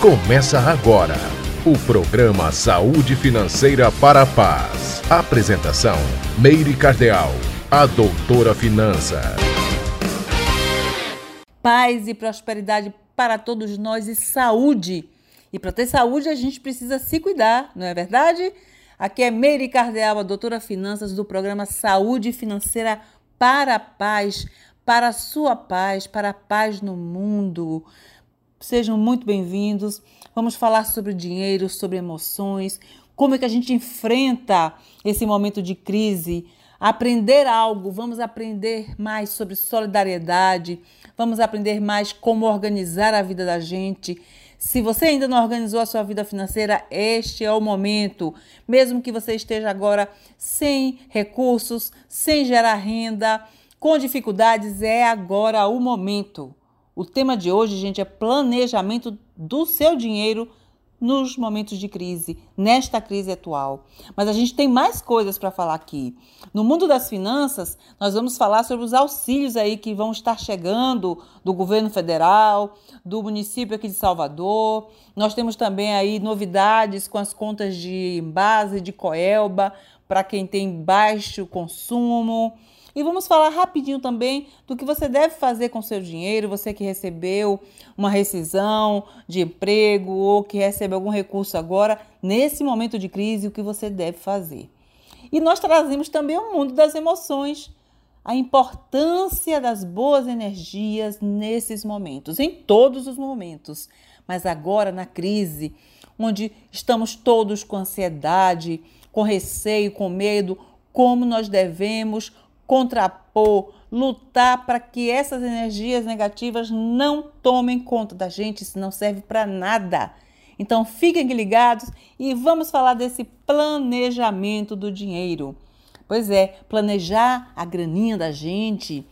Começa agora o programa Saúde Financeira para a Paz. Apresentação: Meire Cardeal, a doutora Finança. Paz e prosperidade para todos nós e saúde. E para ter saúde, a gente precisa se cuidar, não é verdade? Aqui é Meire Cardeal, a doutora Finanças do programa Saúde Financeira para a Paz, para a sua paz, para a paz no mundo. Sejam muito bem-vindos. Vamos falar sobre dinheiro, sobre emoções, como é que a gente enfrenta esse momento de crise, aprender algo, vamos aprender mais sobre solidariedade, vamos aprender mais como organizar a vida da gente. Se você ainda não organizou a sua vida financeira, este é o momento. Mesmo que você esteja agora sem recursos, sem gerar renda, com dificuldades, é agora o momento. O tema de hoje, gente, é planejamento do seu dinheiro nos momentos de crise, nesta crise atual. Mas a gente tem mais coisas para falar aqui. No mundo das finanças, nós vamos falar sobre os auxílios aí que vão estar chegando do governo federal, do município aqui de Salvador. Nós temos também aí novidades com as contas de base de Coelba para quem tem baixo consumo. E vamos falar rapidinho também do que você deve fazer com seu dinheiro, você que recebeu uma rescisão de emprego ou que recebe algum recurso agora, nesse momento de crise, o que você deve fazer. E nós trazemos também o mundo das emoções, a importância das boas energias nesses momentos, em todos os momentos, mas agora na crise, onde estamos todos com ansiedade, com receio, com medo, como nós devemos contrapor, lutar para que essas energias negativas não tomem conta da gente, isso não serve para nada. Então fiquem ligados e vamos falar desse planejamento do dinheiro. Pois é, planejar a graninha da gente,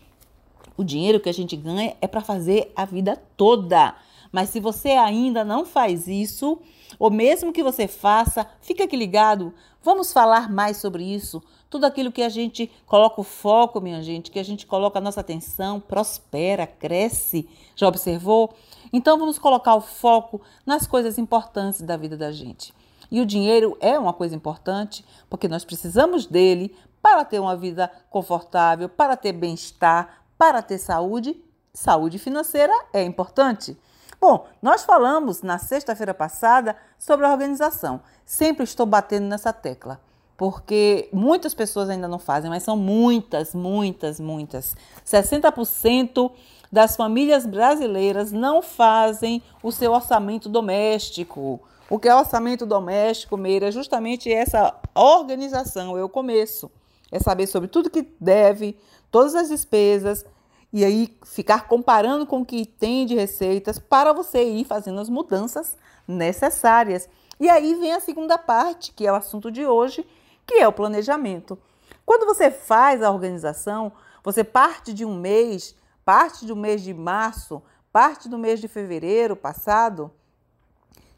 o dinheiro que a gente ganha é para fazer a vida toda. Mas se você ainda não faz isso, ou mesmo que você faça, fica aqui ligado. Vamos falar mais sobre isso. Tudo aquilo que a gente coloca o foco, minha gente, que a gente coloca a nossa atenção, prospera, cresce. Já observou? Então vamos colocar o foco nas coisas importantes da vida da gente. E o dinheiro é uma coisa importante, porque nós precisamos dele para ter uma vida confortável, para ter bem-estar, para ter saúde. Saúde financeira é importante. Bom, nós falamos na sexta-feira passada sobre a organização. Sempre estou batendo nessa tecla, porque muitas pessoas ainda não fazem, mas são muitas, muitas, muitas. 60% das famílias brasileiras não fazem o seu orçamento doméstico. O que é orçamento doméstico, Meira? É justamente essa organização, é o começo. É saber sobre tudo que deve, todas as despesas, e aí ficar comparando com o que tem de receitas para você ir fazendo as mudanças necessárias. E aí vem a segunda parte, que é o assunto de hoje, que é o planejamento. Quando você faz a organização, você parte de um mês, parte do mês de março, parte do mês de fevereiro passado,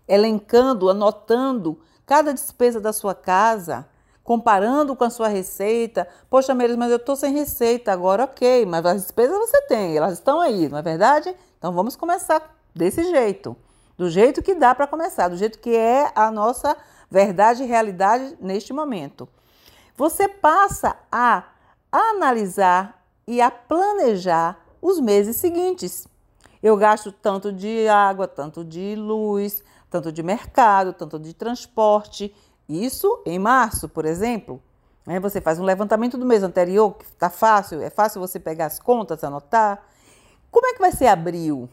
elencando, anotando cada despesa da sua casa, comparando com a sua receita. Poxa, Meires, mas eu estou sem receita agora, ok, mas as despesas você tem, elas estão aí, não é verdade? Então vamos começar desse jeito, do jeito que dá para começar, do jeito que é a nossa verdade e realidade neste momento. Você passa a analisar e a planejar os meses seguintes. Eu gasto tanto de água, tanto de luz, tanto de mercado, tanto de transporte. Isso em março, por exemplo. Né? Você faz um levantamento do mês anterior, que está fácil, é fácil você pegar as contas, anotar. Como é que vai ser abril?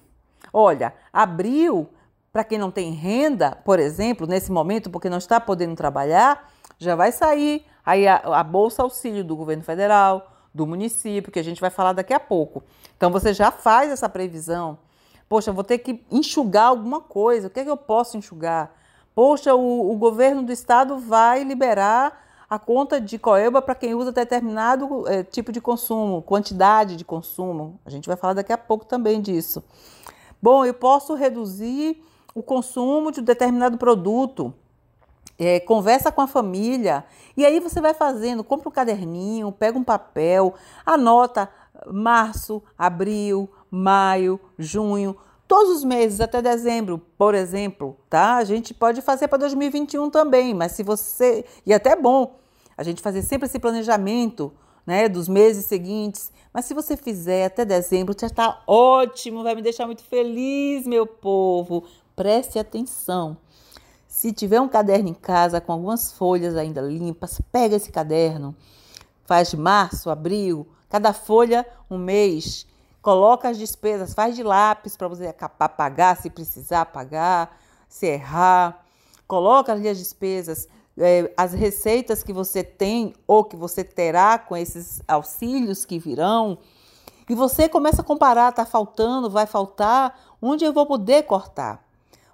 Olha, abril, para quem não tem renda, por exemplo, nesse momento, porque não está podendo trabalhar, já vai sair aí a, a Bolsa Auxílio do governo federal, do município, que a gente vai falar daqui a pouco. Então você já faz essa previsão. Poxa, vou ter que enxugar alguma coisa. O que é que eu posso enxugar? Poxa, o, o governo do estado vai liberar a conta de Coelba para quem usa determinado é, tipo de consumo, quantidade de consumo. A gente vai falar daqui a pouco também disso. Bom, eu posso reduzir o consumo de um determinado produto. É, conversa com a família e aí você vai fazendo, compra um caderninho, pega um papel, anota março, abril, maio, junho, todos os meses até dezembro, por exemplo, tá? A gente pode fazer para 2021 também, mas se você e é até bom a gente fazer sempre esse planejamento, né, dos meses seguintes. Mas se você fizer até dezembro, já está ótimo, vai me deixar muito feliz, meu povo. Preste atenção. Se tiver um caderno em casa com algumas folhas ainda limpas, pega esse caderno, faz março, abril, cada folha um mês, coloca as despesas, faz de lápis para você pagar se precisar pagar, se errar, coloca ali as despesas, é, as receitas que você tem ou que você terá com esses auxílios que virão, e você começa a comparar, está faltando, vai faltar, onde eu vou poder cortar?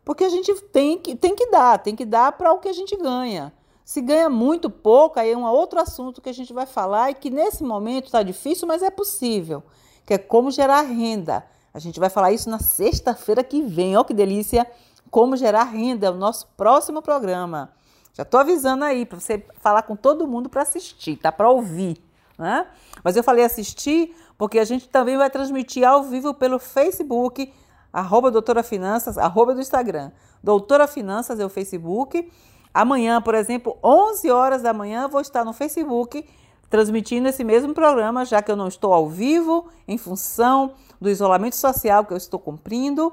Porque a gente tem que, tem que dar, tem que dar para o que a gente ganha. Se ganha muito pouco, aí é um outro assunto que a gente vai falar e que nesse momento está difícil, mas é possível, que é como gerar renda. A gente vai falar isso na sexta-feira que vem. Olha que delícia! Como gerar renda, é o nosso próximo programa. Já estou avisando aí para você falar com todo mundo para assistir, tá? Para ouvir, né? Mas eu falei assistir porque a gente também vai transmitir ao vivo pelo Facebook, arroba doutora finanças, arroba do Instagram. Doutora Finanças é o Facebook. Amanhã, por exemplo, 11 horas da manhã, vou estar no Facebook transmitindo esse mesmo programa, já que eu não estou ao vivo, em função do isolamento social que eu estou cumprindo.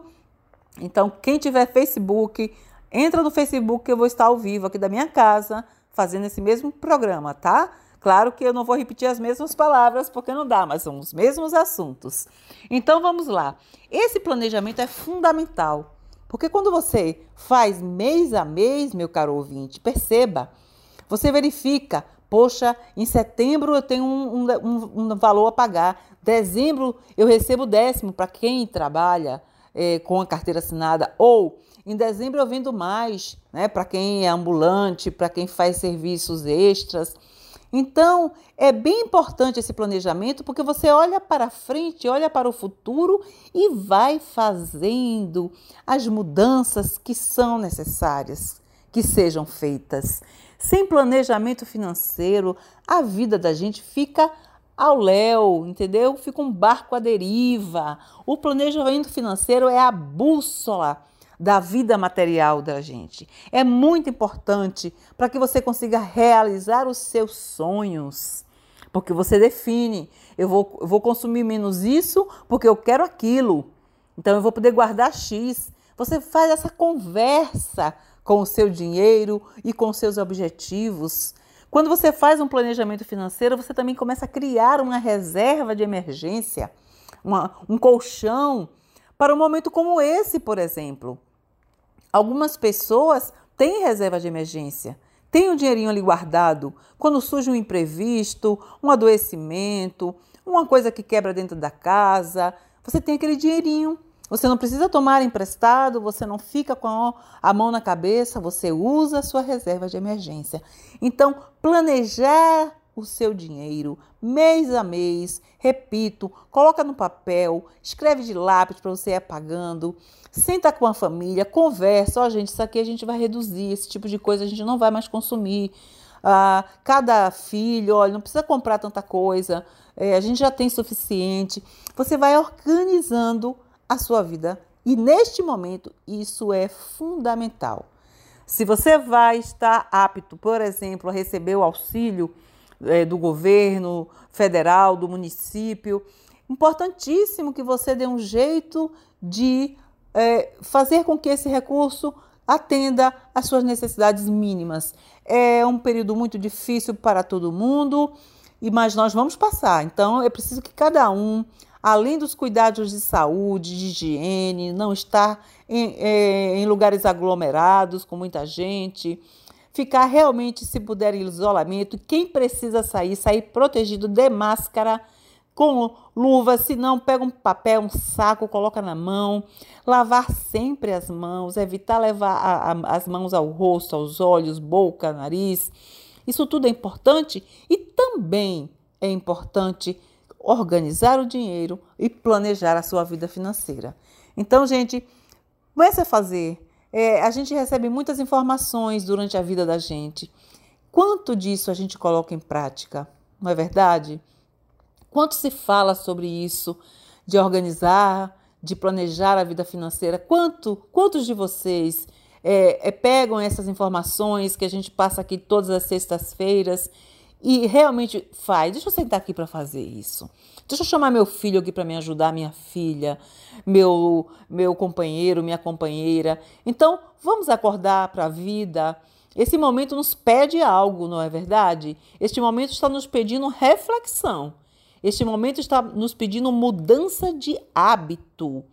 Então, quem tiver Facebook, Entra no Facebook que eu vou estar ao vivo aqui da minha casa, fazendo esse mesmo programa, tá? Claro que eu não vou repetir as mesmas palavras porque não dá, mas são os mesmos assuntos. Então vamos lá. Esse planejamento é fundamental, porque quando você faz mês a mês, meu caro ouvinte, perceba, você verifica, poxa, em setembro eu tenho um, um, um valor a pagar, dezembro eu recebo décimo para quem trabalha é, com a carteira assinada, ou em dezembro eu vendo mais, né, para quem é ambulante, para quem faz serviços extras. Então, é bem importante esse planejamento porque você olha para frente, olha para o futuro e vai fazendo as mudanças que são necessárias que sejam feitas. Sem planejamento financeiro, a vida da gente fica ao léu, entendeu? Fica um barco à deriva. O planejamento financeiro é a bússola da vida material da gente. É muito importante para que você consiga realizar os seus sonhos. Porque você define, eu vou, eu vou consumir menos isso porque eu quero aquilo. Então eu vou poder guardar X. Você faz essa conversa com o seu dinheiro e com os seus objetivos. Quando você faz um planejamento financeiro, você também começa a criar uma reserva de emergência, uma, um colchão para um momento como esse, por exemplo. Algumas pessoas têm reserva de emergência, têm o um dinheirinho ali guardado. Quando surge um imprevisto, um adoecimento, uma coisa que quebra dentro da casa, você tem aquele dinheirinho. Você não precisa tomar emprestado, você não fica com a mão na cabeça, você usa a sua reserva de emergência. Então, planejar o seu dinheiro mês a mês, repito, coloca no papel, escreve de lápis para você ir apagando, senta com a família, conversa, ó oh, gente, isso aqui a gente vai reduzir, esse tipo de coisa a gente não vai mais consumir. Ah, cada filho, olha, não precisa comprar tanta coisa, é, a gente já tem suficiente. Você vai organizando a sua vida e neste momento isso é fundamental. Se você vai estar apto, por exemplo, a receber o auxílio é, do governo federal, do município. Importantíssimo que você dê um jeito de é, fazer com que esse recurso atenda às suas necessidades mínimas. É um período muito difícil para todo mundo, mas nós vamos passar. Então é preciso que cada um, além dos cuidados de saúde, de higiene, não estar em, é, em lugares aglomerados com muita gente, ficar realmente, se puder, em isolamento. Quem precisa sair, sair protegido de máscara, com luva, se não, pega um papel, um saco, coloca na mão. Lavar sempre as mãos, evitar levar a, a, as mãos ao rosto, aos olhos, boca, nariz. Isso tudo é importante e também é importante organizar o dinheiro e planejar a sua vida financeira. Então, gente, comece a fazer é, a gente recebe muitas informações durante a vida da gente. Quanto disso a gente coloca em prática? Não é verdade? Quanto se fala sobre isso, de organizar, de planejar a vida financeira? Quanto, quantos de vocês é, é, pegam essas informações que a gente passa aqui todas as sextas-feiras e realmente faz? Deixa eu sentar aqui para fazer isso. Deixa eu chamar meu filho aqui para me ajudar, minha filha, meu, meu companheiro, minha companheira. Então, vamos acordar para a vida. Esse momento nos pede algo, não é verdade? Este momento está nos pedindo reflexão. Este momento está nos pedindo mudança de hábito.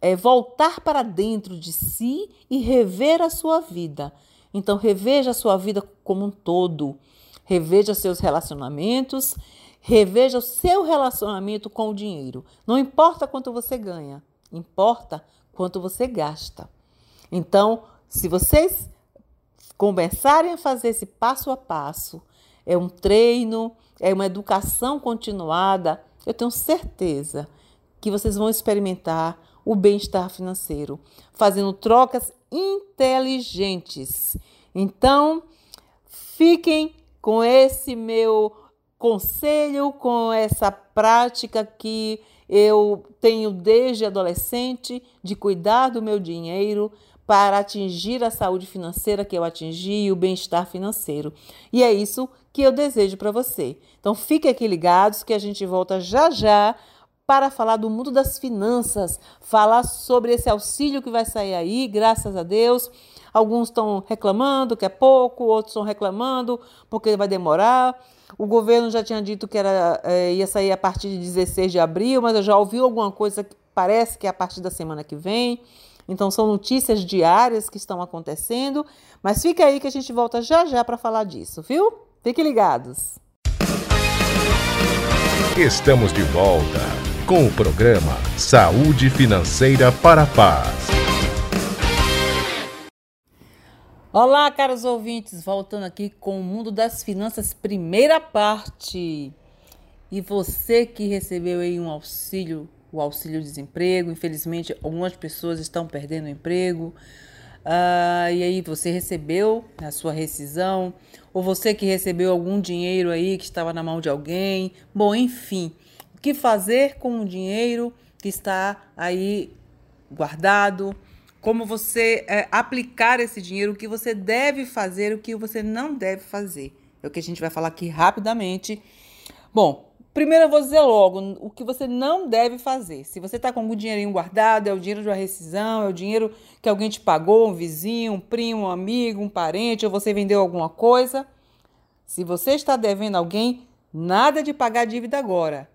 É voltar para dentro de si e rever a sua vida. Então, reveja a sua vida como um todo. Reveja seus relacionamentos, reveja o seu relacionamento com o dinheiro. Não importa quanto você ganha, importa quanto você gasta. Então, se vocês começarem a fazer esse passo a passo, é um treino, é uma educação continuada, eu tenho certeza que vocês vão experimentar o bem-estar financeiro, fazendo trocas inteligentes. Então, fiquem com esse meu conselho, com essa prática que eu tenho desde adolescente de cuidar do meu dinheiro para atingir a saúde financeira que eu atingi e o bem-estar financeiro. E é isso que eu desejo para você. Então fiquem aqui ligados que a gente volta já já para falar do mundo das finanças, falar sobre esse auxílio que vai sair aí, graças a Deus. Alguns estão reclamando que é pouco, outros estão reclamando porque vai demorar. O governo já tinha dito que era, é, ia sair a partir de 16 de abril, mas eu já ouvi alguma coisa que parece que é a partir da semana que vem. Então são notícias diárias que estão acontecendo, mas fica aí que a gente volta já já para falar disso, viu? Fiquem ligados. Estamos de volta com o programa Saúde Financeira para a Paz. Olá, caros ouvintes, voltando aqui com o mundo das finanças, primeira parte. E você que recebeu aí um auxílio, o auxílio desemprego, infelizmente algumas pessoas estão perdendo o emprego. Uh, e aí você recebeu a sua rescisão, ou você que recebeu algum dinheiro aí que estava na mão de alguém. Bom, enfim, o que fazer com o dinheiro que está aí guardado? Como você é, aplicar esse dinheiro, o que você deve fazer, o que você não deve fazer. É o que a gente vai falar aqui rapidamente. Bom, Primeiro eu vou dizer logo o que você não deve fazer. Se você está com algum dinheirinho guardado, é o dinheiro de uma rescisão, é o dinheiro que alguém te pagou, um vizinho, um primo, um amigo, um parente, ou você vendeu alguma coisa. Se você está devendo alguém, nada de pagar a dívida agora.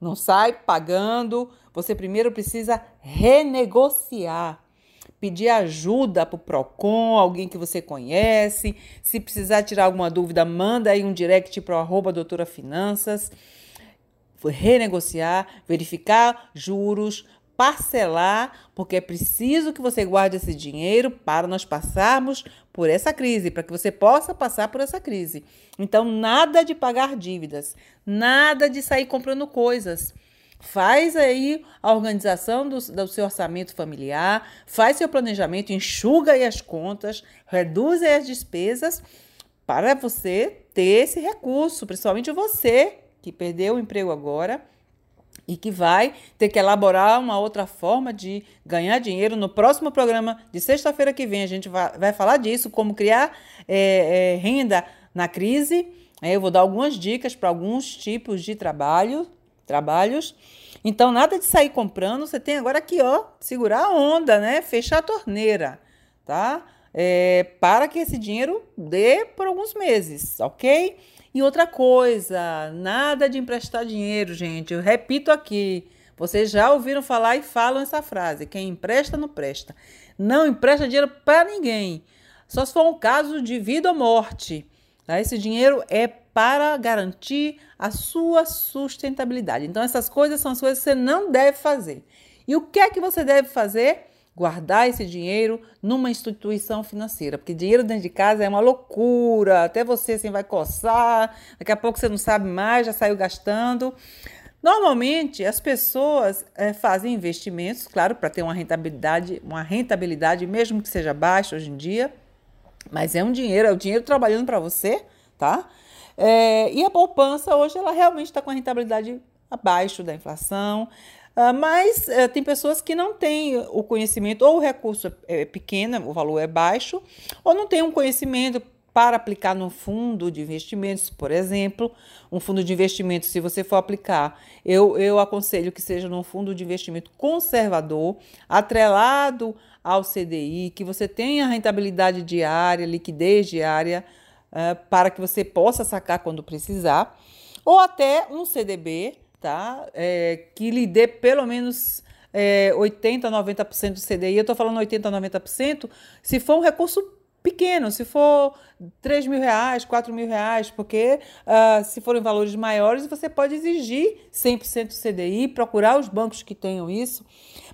Não sai pagando. Você primeiro precisa renegociar. Pedir ajuda para o PROCON, alguém que você conhece. Se precisar tirar alguma dúvida, manda aí um direct para o arroba doutora Finanças renegociar, verificar juros, parcelar, porque é preciso que você guarde esse dinheiro para nós passarmos por essa crise, para que você possa passar por essa crise. Então, nada de pagar dívidas, nada de sair comprando coisas. Faz aí a organização do, do seu orçamento familiar, faz seu planejamento, enxuga aí as contas, reduz aí as despesas para você ter esse recurso, principalmente você que perdeu o emprego agora e que vai ter que elaborar uma outra forma de ganhar dinheiro. No próximo programa de sexta-feira que vem, a gente vai, vai falar disso, como criar é, é, renda na crise. É, eu vou dar algumas dicas para alguns tipos de trabalho, trabalhos. Então, nada de sair comprando, você tem agora aqui, ó, segurar a onda, né? Fechar a torneira, tá? É, para que esse dinheiro dê por alguns meses, ok? E outra coisa, nada de emprestar dinheiro, gente. Eu repito aqui. Vocês já ouviram falar e falam essa frase: quem empresta não presta. Não empresta dinheiro para ninguém. Só se for um caso de vida ou morte. Tá? Esse dinheiro é para garantir a sua sustentabilidade. Então, essas coisas são as coisas que você não deve fazer. E o que é que você deve fazer? guardar esse dinheiro numa instituição financeira, porque dinheiro dentro de casa é uma loucura, até você assim vai coçar, daqui a pouco você não sabe mais, já saiu gastando. Normalmente as pessoas é, fazem investimentos, claro, para ter uma rentabilidade, uma rentabilidade mesmo que seja baixa hoje em dia, mas é um dinheiro, é o dinheiro trabalhando para você, tá? É, e a poupança hoje ela realmente está com a rentabilidade abaixo da inflação. Uh, mas uh, tem pessoas que não têm o conhecimento, ou o recurso é, é pequeno, o valor é baixo, ou não tem um conhecimento para aplicar no fundo de investimentos, por exemplo. Um fundo de investimento, se você for aplicar, eu, eu aconselho que seja num fundo de investimento conservador, atrelado ao CDI, que você tenha rentabilidade diária, liquidez diária, uh, para que você possa sacar quando precisar, ou até um CDB tá? É, que lhe dê pelo menos é, 80%, 90% do CDI. Eu estou falando 80%, 90% se for um recurso pequeno, se for 3 mil reais, 4 mil reais, porque uh, se forem valores maiores, você pode exigir 100% do CDI, procurar os bancos que tenham isso.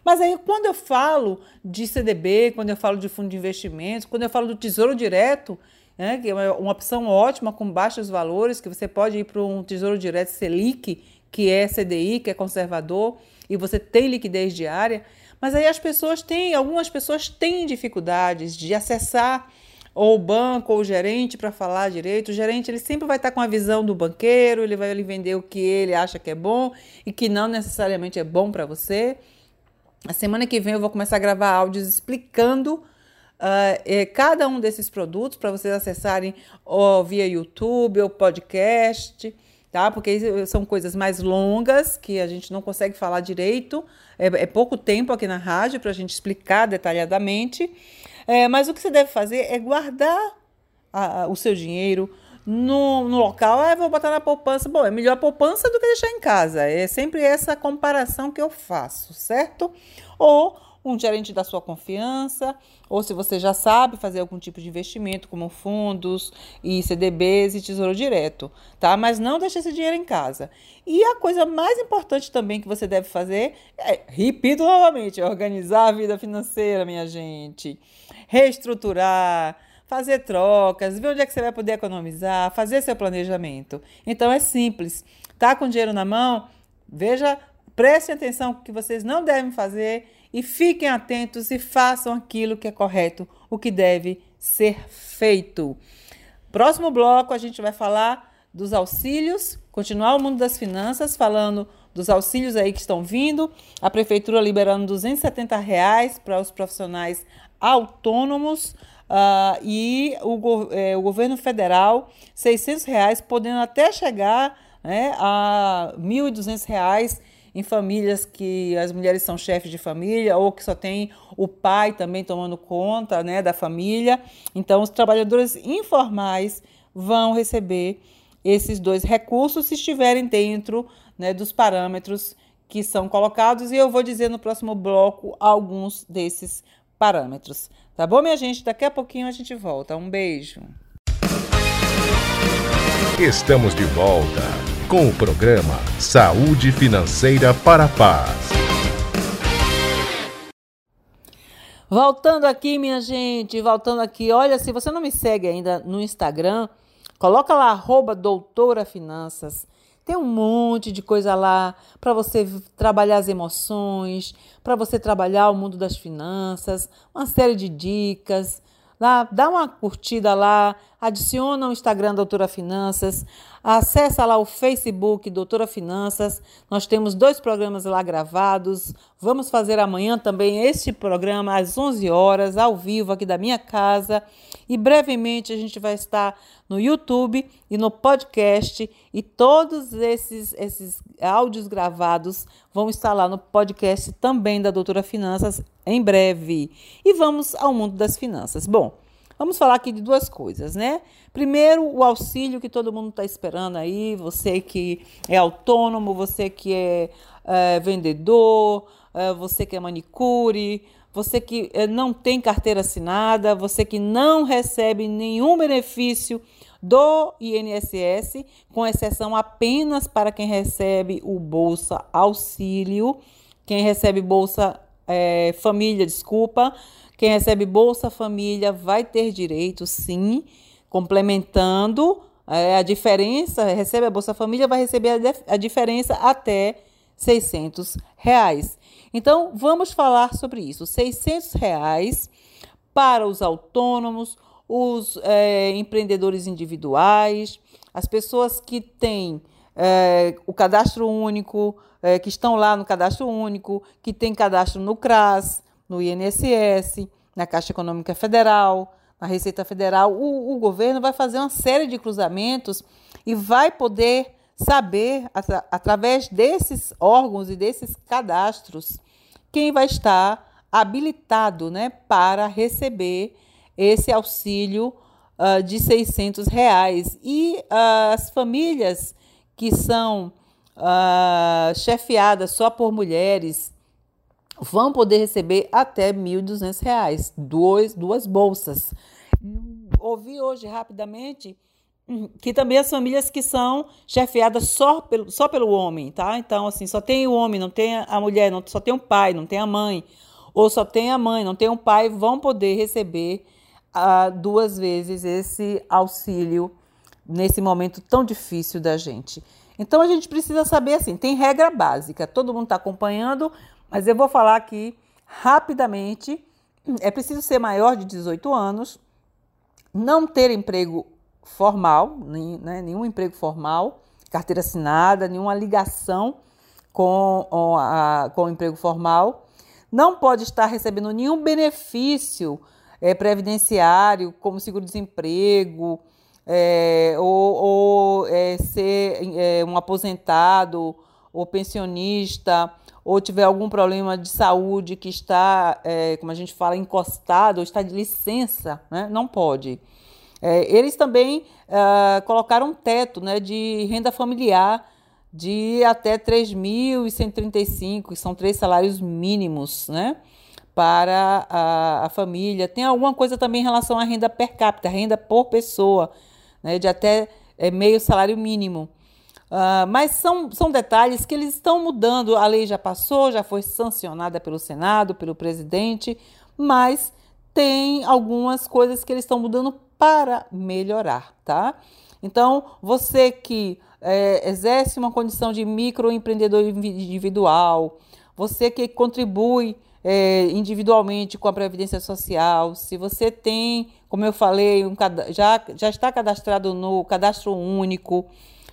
Mas aí, quando eu falo de CDB, quando eu falo de fundo de investimentos, quando eu falo do Tesouro Direto, né, que é uma opção ótima com baixos valores, que você pode ir para um Tesouro Direto Selic, que é CDI, que é conservador, e você tem liquidez diária, mas aí as pessoas têm, algumas pessoas têm dificuldades de acessar ou o banco ou o gerente para falar direito. O gerente ele sempre vai estar com a visão do banqueiro, ele vai lhe vender o que ele acha que é bom e que não necessariamente é bom para você. A semana que vem eu vou começar a gravar áudios explicando uh, cada um desses produtos para vocês acessarem ou via YouTube ou podcast tá? Porque são coisas mais longas que a gente não consegue falar direito. É, é pouco tempo aqui na rádio para a gente explicar detalhadamente. É, mas o que você deve fazer é guardar a, a, o seu dinheiro no, no local. Ah, vou botar na poupança. Bom, é melhor a poupança do que deixar em casa. É sempre essa comparação que eu faço, certo? Ou um gerente da sua confiança, ou se você já sabe fazer algum tipo de investimento, como fundos e CDBs e tesouro direto, tá? Mas não deixe esse dinheiro em casa. E a coisa mais importante também que você deve fazer é, repito novamente, organizar a vida financeira, minha gente. Reestruturar, fazer trocas, ver onde é que você vai poder economizar, fazer seu planejamento. Então é simples. Tá com dinheiro na mão? Veja, preste atenção que vocês não devem fazer e fiquem atentos e façam aquilo que é correto, o que deve ser feito. Próximo bloco a gente vai falar dos auxílios, continuar o mundo das finanças, falando dos auxílios aí que estão vindo, a prefeitura liberando 270 reais para os profissionais autônomos uh, e o, eh, o governo federal 600 reais, podendo até chegar né, a 1.200 reais em famílias que as mulheres são chefes de família ou que só tem o pai também tomando conta né, da família. Então, os trabalhadores informais vão receber esses dois recursos se estiverem dentro né, dos parâmetros que são colocados e eu vou dizer no próximo bloco alguns desses parâmetros. Tá bom, minha gente? Daqui a pouquinho a gente volta. Um beijo. Estamos de volta com o programa Saúde Financeira para a Paz. Voltando aqui, minha gente, voltando aqui. Olha, se você não me segue ainda no Instagram, coloca lá arroba doutora finanças. Tem um monte de coisa lá para você trabalhar as emoções, para você trabalhar o mundo das finanças, uma série de dicas. Lá, dá uma curtida lá, adiciona o Instagram Doutora Finanças, acessa lá o Facebook Doutora Finanças. Nós temos dois programas lá gravados. Vamos fazer amanhã também este programa às 11 horas, ao vivo aqui da minha casa. E brevemente a gente vai estar no YouTube e no podcast e todos esses esses áudios gravados vão estar lá no podcast também da Doutora Finanças em breve. E vamos ao mundo das finanças. Bom, Vamos falar aqui de duas coisas, né? Primeiro, o auxílio que todo mundo está esperando aí, você que é autônomo, você que é, é vendedor, é, você que é manicure, você que é, não tem carteira assinada, você que não recebe nenhum benefício do INSS, com exceção apenas para quem recebe o Bolsa Auxílio, quem recebe Bolsa é, Família, desculpa, quem recebe Bolsa Família vai ter direito, sim, complementando é, a diferença, recebe a Bolsa Família, vai receber a, a diferença até 600 reais. Então, vamos falar sobre isso. 600 reais para os autônomos, os é, empreendedores individuais, as pessoas que têm é, o cadastro único, é, que estão lá no cadastro único, que tem cadastro no CRAS, no INSS, na Caixa Econômica Federal, na Receita Federal. O, o governo vai fazer uma série de cruzamentos e vai poder saber, atra através desses órgãos e desses cadastros, quem vai estar habilitado né, para receber esse auxílio uh, de 600 reais. E uh, as famílias que são uh, chefiadas só por mulheres vão poder receber até R$ 1.200, duas, duas bolsas. Ouvi hoje rapidamente que também as famílias que são chefiadas só pelo, só pelo homem, tá? Então, assim, só tem o homem, não tem a mulher, não, só tem o pai, não tem a mãe, ou só tem a mãe, não tem o pai, vão poder receber ah, duas vezes esse auxílio nesse momento tão difícil da gente. Então, a gente precisa saber, assim, tem regra básica, todo mundo está acompanhando, mas eu vou falar aqui rapidamente. É preciso ser maior de 18 anos, não ter emprego formal, né, nenhum emprego formal, carteira assinada, nenhuma ligação com, com, a, com o emprego formal, não pode estar recebendo nenhum benefício é, previdenciário, como seguro-desemprego, é, ou, ou é, ser é, um aposentado ou pensionista, ou tiver algum problema de saúde que está, é, como a gente fala, encostado, ou está de licença, né? não pode. É, eles também uh, colocaram um teto né, de renda familiar de até 3.135, que são três salários mínimos né, para a, a, família. Tem alguma coisa também em relação à renda per capita, renda por pessoa, né, de até é, meio salário mínimo. Uh, mas são, são detalhes que eles estão mudando. A lei já passou, já foi sancionada pelo Senado, pelo presidente, mas tem algumas coisas que eles estão mudando para melhorar, tá? Então, você que é, exerce uma condição de microempreendedor individual, você que contribui é, individualmente com a Previdência Social, se você tem, como eu falei, um, já, já está cadastrado no cadastro único,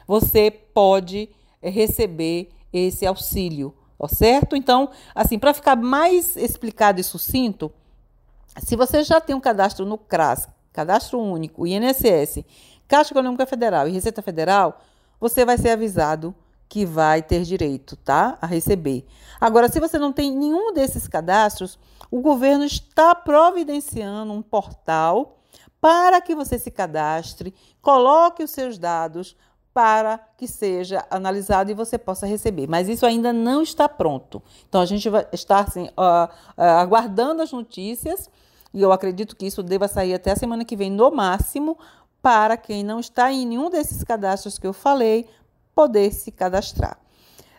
você pode é, receber esse auxílio, ó, certo? Então, assim, para ficar mais explicado e sucinto, se você já tem um cadastro no CRAS, Cadastro Único, INSS, Caixa Econômica Federal e Receita Federal, você vai ser avisado que vai ter direito, tá? A receber. Agora, se você não tem nenhum desses cadastros, o governo está providenciando um portal para que você se cadastre, coloque os seus dados para que seja analisado e você possa receber. Mas isso ainda não está pronto. Então a gente vai estar assim, uh, uh, aguardando as notícias e eu acredito que isso deva sair até a semana que vem, no máximo, para quem não está em nenhum desses cadastros que eu falei, poder se cadastrar.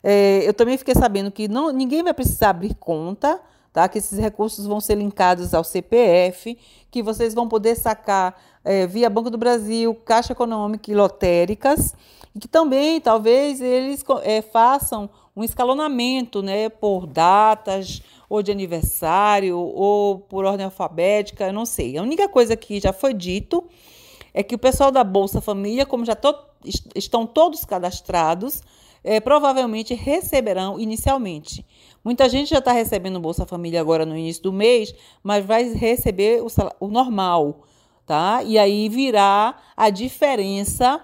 É, eu também fiquei sabendo que não, ninguém vai precisar abrir conta, tá? Que esses recursos vão ser linkados ao CPF, que vocês vão poder sacar é, via Banco do Brasil, Caixa Econômica e lotéricas, e que também talvez eles é, façam um escalonamento, né, por datas ou de aniversário, ou por ordem alfabética, eu não sei. A única coisa que já foi dito é que o pessoal da Bolsa Família, como já to estão todos cadastrados, é, provavelmente receberão inicialmente. Muita gente já está recebendo Bolsa Família agora no início do mês, mas vai receber o, o normal, tá? E aí virá a diferença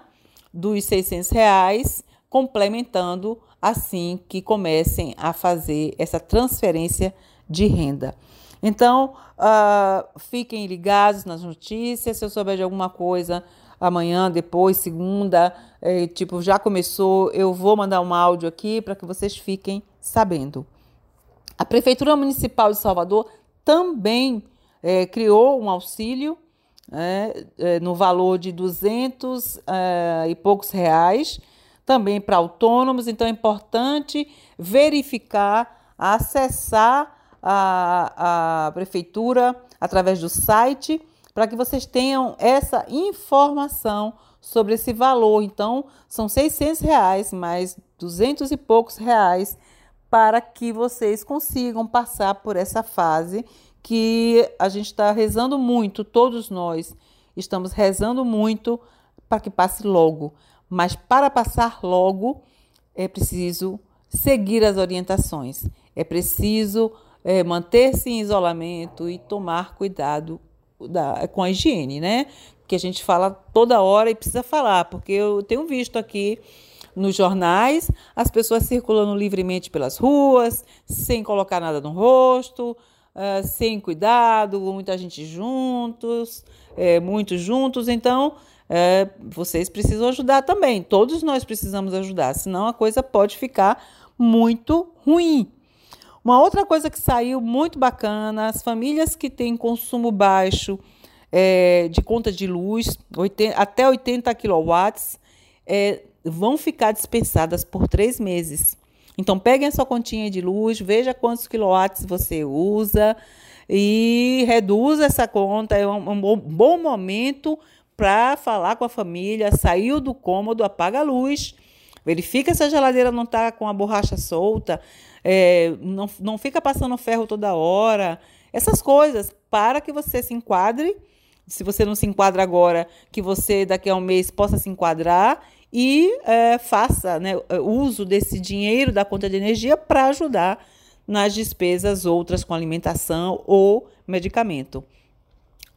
dos 600 reais, complementando assim que comecem a fazer essa transferência de renda. Então, uh, fiquem ligados nas notícias. Se eu souber de alguma coisa amanhã, depois, segunda, é, tipo, já começou, eu vou mandar um áudio aqui para que vocês fiquem sabendo. A Prefeitura Municipal de Salvador também é, criou um auxílio é, é, no valor de 200 é, e poucos reais também para autônomos, então é importante verificar, acessar a, a prefeitura através do site para que vocês tenham essa informação sobre esse valor. Então, são 600 reais mais 200 e poucos reais para que vocês consigam passar por essa fase que a gente está rezando muito, todos nós estamos rezando muito para que passe logo. Mas para passar logo, é preciso seguir as orientações. É preciso é, manter-se em isolamento e tomar cuidado da, com a higiene, né? Que a gente fala toda hora e precisa falar, porque eu tenho visto aqui nos jornais as pessoas circulando livremente pelas ruas, sem colocar nada no rosto, uh, sem cuidado, muita gente juntos, é, muitos juntos. Então, é, vocês precisam ajudar também. Todos nós precisamos ajudar, senão a coisa pode ficar muito ruim. Uma outra coisa que saiu muito bacana: as famílias que têm consumo baixo é, de conta de luz, 80, até 80 kW, é, vão ficar dispensadas por três meses. Então, peguem a sua continha de luz, veja quantos quilowatts você usa e reduza essa conta. É um, um bom momento para falar com a família. Saiu do cômodo, apaga a luz. Verifica se a geladeira não está com a borracha solta. É, não, não fica passando ferro toda hora. Essas coisas, para que você se enquadre. Se você não se enquadra agora, que você daqui a um mês possa se enquadrar e é, faça né, uso desse dinheiro da conta de energia para ajudar nas despesas outras com alimentação ou medicamento.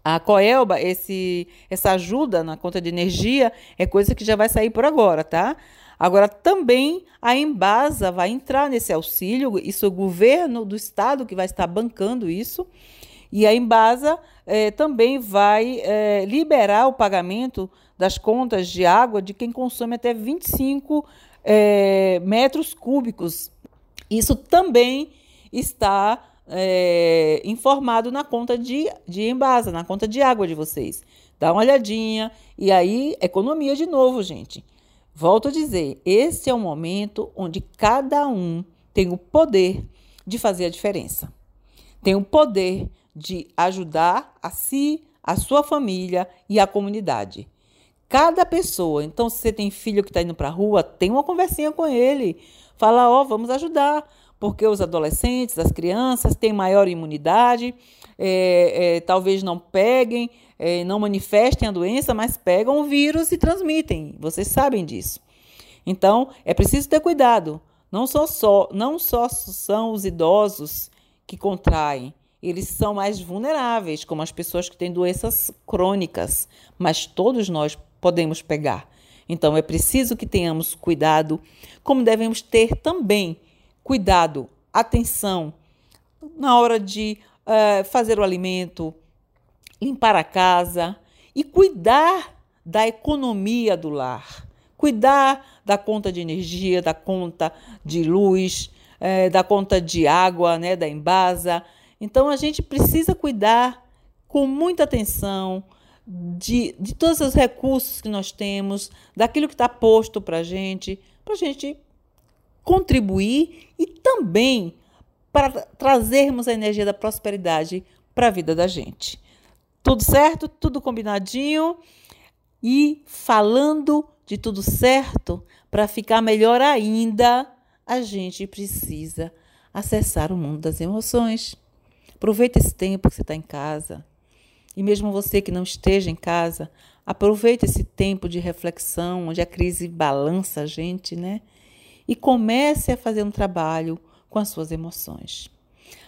A Coelba, esse, essa ajuda na conta de energia é coisa que já vai sair por agora, tá? Agora também a Embasa vai entrar nesse auxílio, isso é o governo do estado que vai estar bancando isso. E a Embasa eh, também vai eh, liberar o pagamento das contas de água de quem consome até 25 é, metros cúbicos. Isso também está é, informado na conta de, de Embasa, na conta de água de vocês. Dá uma olhadinha e aí economia de novo, gente. Volto a dizer, esse é o momento onde cada um tem o poder de fazer a diferença. Tem o poder de ajudar a si, a sua família e a comunidade. Cada pessoa. Então, se você tem filho que está indo para a rua, tem uma conversinha com ele. Fala, ó, oh, vamos ajudar. Porque os adolescentes, as crianças têm maior imunidade, é, é, talvez não peguem, é, não manifestem a doença, mas pegam o vírus e transmitem. Vocês sabem disso. Então, é preciso ter cuidado. Não só, não só são os idosos que contraem, eles são mais vulneráveis, como as pessoas que têm doenças crônicas, mas todos nós podemos pegar. Então é preciso que tenhamos cuidado, como devemos ter também cuidado, atenção na hora de uh, fazer o alimento, limpar a casa e cuidar da economia do lar, cuidar da conta de energia, da conta de luz, eh, da conta de água, né, da embasa. Então a gente precisa cuidar com muita atenção de, de todos os recursos que nós temos, daquilo que está posto para a gente, para a gente contribuir e também para trazermos a energia da prosperidade para a vida da gente. Tudo certo? Tudo combinadinho? E falando de tudo certo, para ficar melhor ainda, a gente precisa acessar o mundo das emoções. Aproveita esse tempo que você está em casa. E mesmo você que não esteja em casa, aproveite esse tempo de reflexão, onde a crise balança a gente, né? E comece a fazer um trabalho com as suas emoções.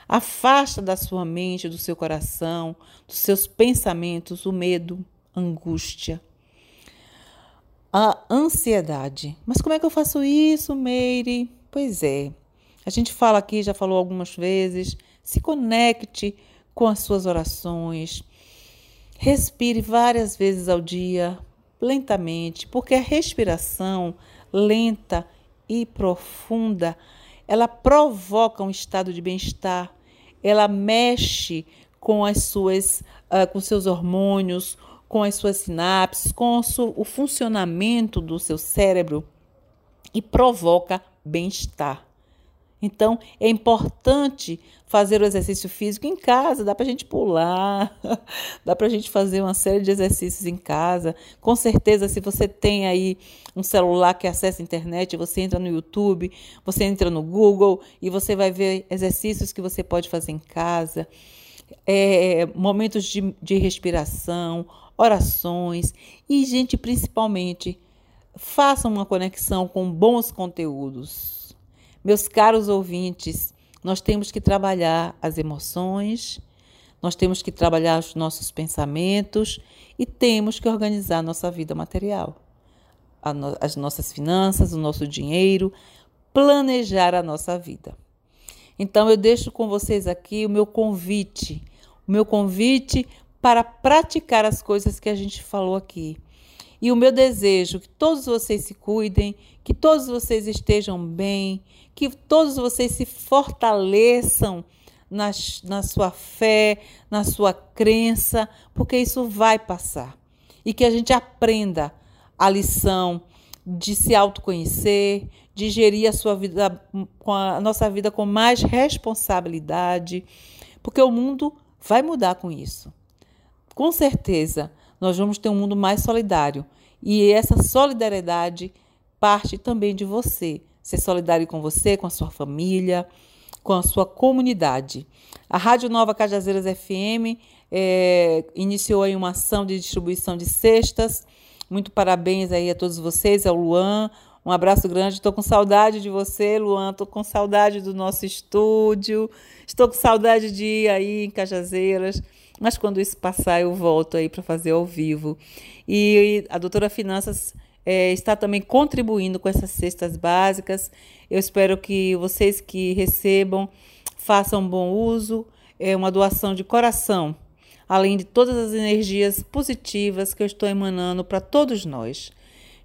Afasta da sua mente, do seu coração, dos seus pensamentos o medo, a angústia, a ansiedade. Mas como é que eu faço isso, Meire? Pois é. A gente fala aqui, já falou algumas vezes, se conecte com as suas orações, Respire várias vezes ao dia, lentamente, porque a respiração lenta e profunda, ela provoca um estado de bem-estar, ela mexe com as suas, uh, com seus hormônios, com as suas sinapses, com o funcionamento do seu cérebro e provoca bem-estar. Então, é importante fazer o exercício físico em casa. Dá para a gente pular, dá para a gente fazer uma série de exercícios em casa. Com certeza, se você tem aí um celular que acessa a internet, você entra no YouTube, você entra no Google e você vai ver exercícios que você pode fazer em casa. É, momentos de, de respiração, orações e, gente, principalmente, façam uma conexão com bons conteúdos Meus caros ouvintes, nós temos que trabalhar as emoções, nós temos que trabalhar os nossos pensamentos e temos que organizar a nossa vida material, as nossas finanças, o nosso dinheiro, planejar a nossa vida. Então eu deixo com vocês aqui o meu convite, o meu convite para praticar as coisas que a gente falou aqui. E o meu desejo que todos vocês se cuidem, que todos vocês estejam bem, que todos vocês se fortaleçam na, na sua fé, na sua crença, porque isso vai passar. E que a gente aprenda a lição de se autoconhecer, de gerir a sua vida, a nossa vida com mais responsabilidade, porque o mundo vai mudar com isso. Com certeza, nós vamos ter um mundo mais solidário e essa solidariedade parte também de você. Ser solidário com você, com a sua família, com a sua comunidade. A Rádio Nova Cajazeiras FM é, iniciou aí uma ação de distribuição de cestas. Muito parabéns aí a todos vocês, ao Luan, um abraço grande. Estou com saudade de você, Luan. Estou com saudade do nosso estúdio. Estou com saudade de ir aí em Cajazeiras. Mas quando isso passar, eu volto aí para fazer ao vivo. E a doutora Finanças é, está também contribuindo com essas cestas básicas. Eu espero que vocês que recebam façam bom uso. É uma doação de coração, além de todas as energias positivas que eu estou emanando para todos nós.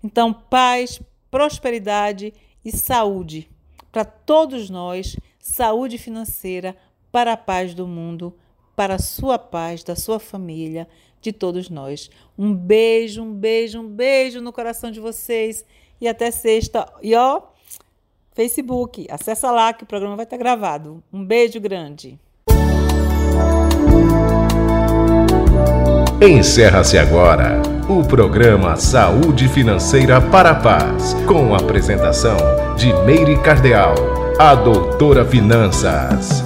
Então, paz, prosperidade e saúde para todos nós, saúde financeira para a paz do mundo, para a sua paz, da sua família, de todos nós. Um beijo, um beijo, um beijo no coração de vocês e até sexta. E ó, Facebook, acessa lá que o programa vai estar gravado. Um beijo grande. Encerra-se agora o programa Saúde Financeira para a Paz, com a apresentação de Meire Cardeal, a doutora Finanças.